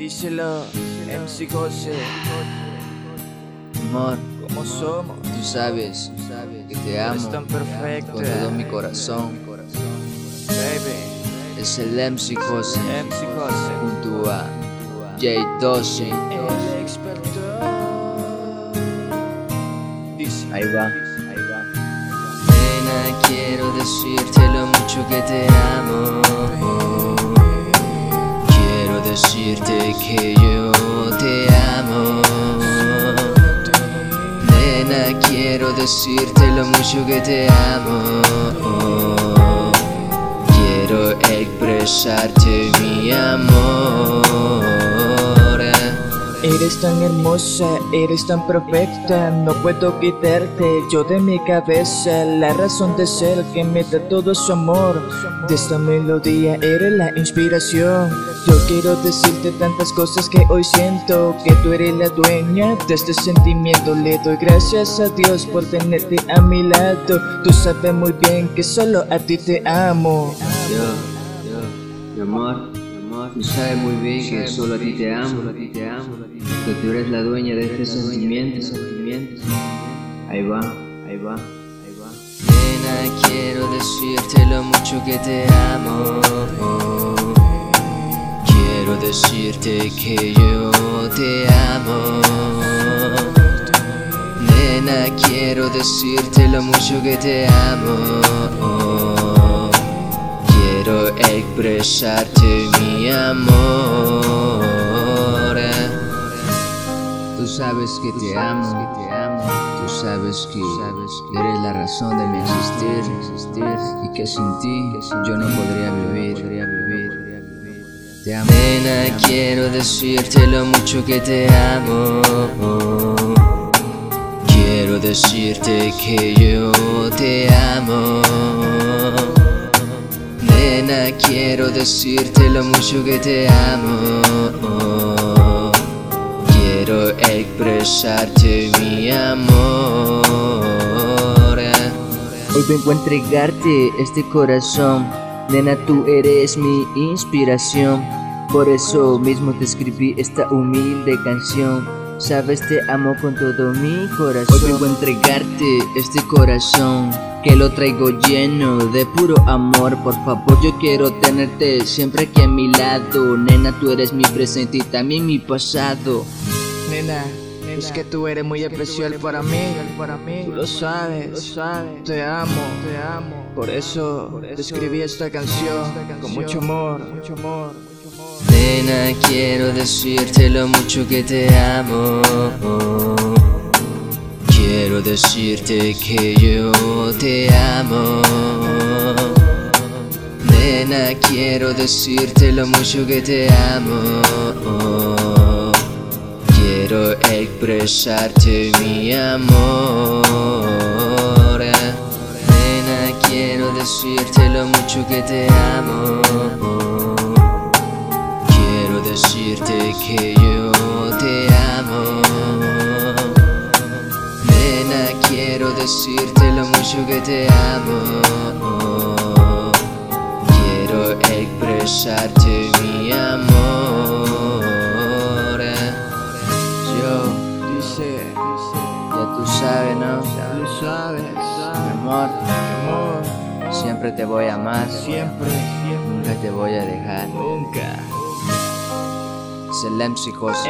Díselo, MC José. Amor, ¿Cómo somos? tú sabes que te amo tan perfecta. con todo mi corazón. Baby, Es el MC José MC José. junto a J12. El experto. Ahí va, ahí va. Nena, quiero decirte lo mucho que te amo. Decirte que yo te amo. Nena, quiero decirte lo mucho que te amo. Quiero expresarte mi amor. Eres tan hermosa, eres tan perfecta, no puedo quitarte yo de mi cabeza la razón de ser que me da todo su amor. De esta melodía eres la inspiración. Yo quiero decirte tantas cosas que hoy siento, que tú eres la dueña de este sentimiento. Le doy gracias a Dios por tenerte a mi lado. Tú sabes muy bien que solo a ti te amo. Yo, yo, mi amor, tú sabes muy bien que solo a ti te amo, te amo, que tú eres la dueña de este sentimiento. Ahí va, ahí va, ahí va. Nena, quiero decirte lo mucho que te amo. Quiero decirte que yo te amo. Nena, quiero decirte lo mucho que te amo. Quiero expresarte mi amor. Tú sabes que te amo. Tú sabes que eres la razón de mi existir, y que sin ti yo no podría vivir. Te. Nena, quiero decirte lo mucho que te amo. Quiero decirte que yo te amo. Quiero decirte lo mucho que te amo. Quiero expresarte mi amor. Hoy vengo a entregarte este corazón. Nena, tú eres mi inspiración. Por eso mismo te escribí esta humilde canción. Sabes, te amo con todo mi corazón. Hoy vengo a entregarte este corazón. Que lo traigo lleno de puro amor. Por favor, yo quiero tenerte siempre aquí a mi lado. Nena, tú eres mi presente y también mi pasado. Nena, es que tú eres muy especial para mí, tú lo sabes, te amo, te amo. Por eso te escribí esta canción con mucho amor, mucho amor. Nena, quiero decirte lo mucho que te amo. Quiero decirte que yo te amo. Nena, quiero decirte lo mucho que te amo. Quiero expresarte mi amor. Nena, quiero decirte lo mucho que te amo. Decirte que yo te amo. Nena, quiero decirte lo mucho que te amo. Quiero expresarte mi amor. Yo, Dice, ya tú sabes, ¿no? ya lo sabes, Mi amor, mi amor, siempre te voy a amar. siempre, Nunca te voy a dejar. nunca. Es el MC a José,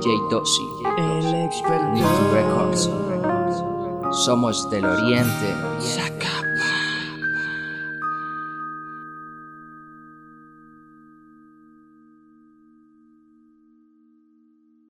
J12. el experto. Records. Somos del Oriente. Saca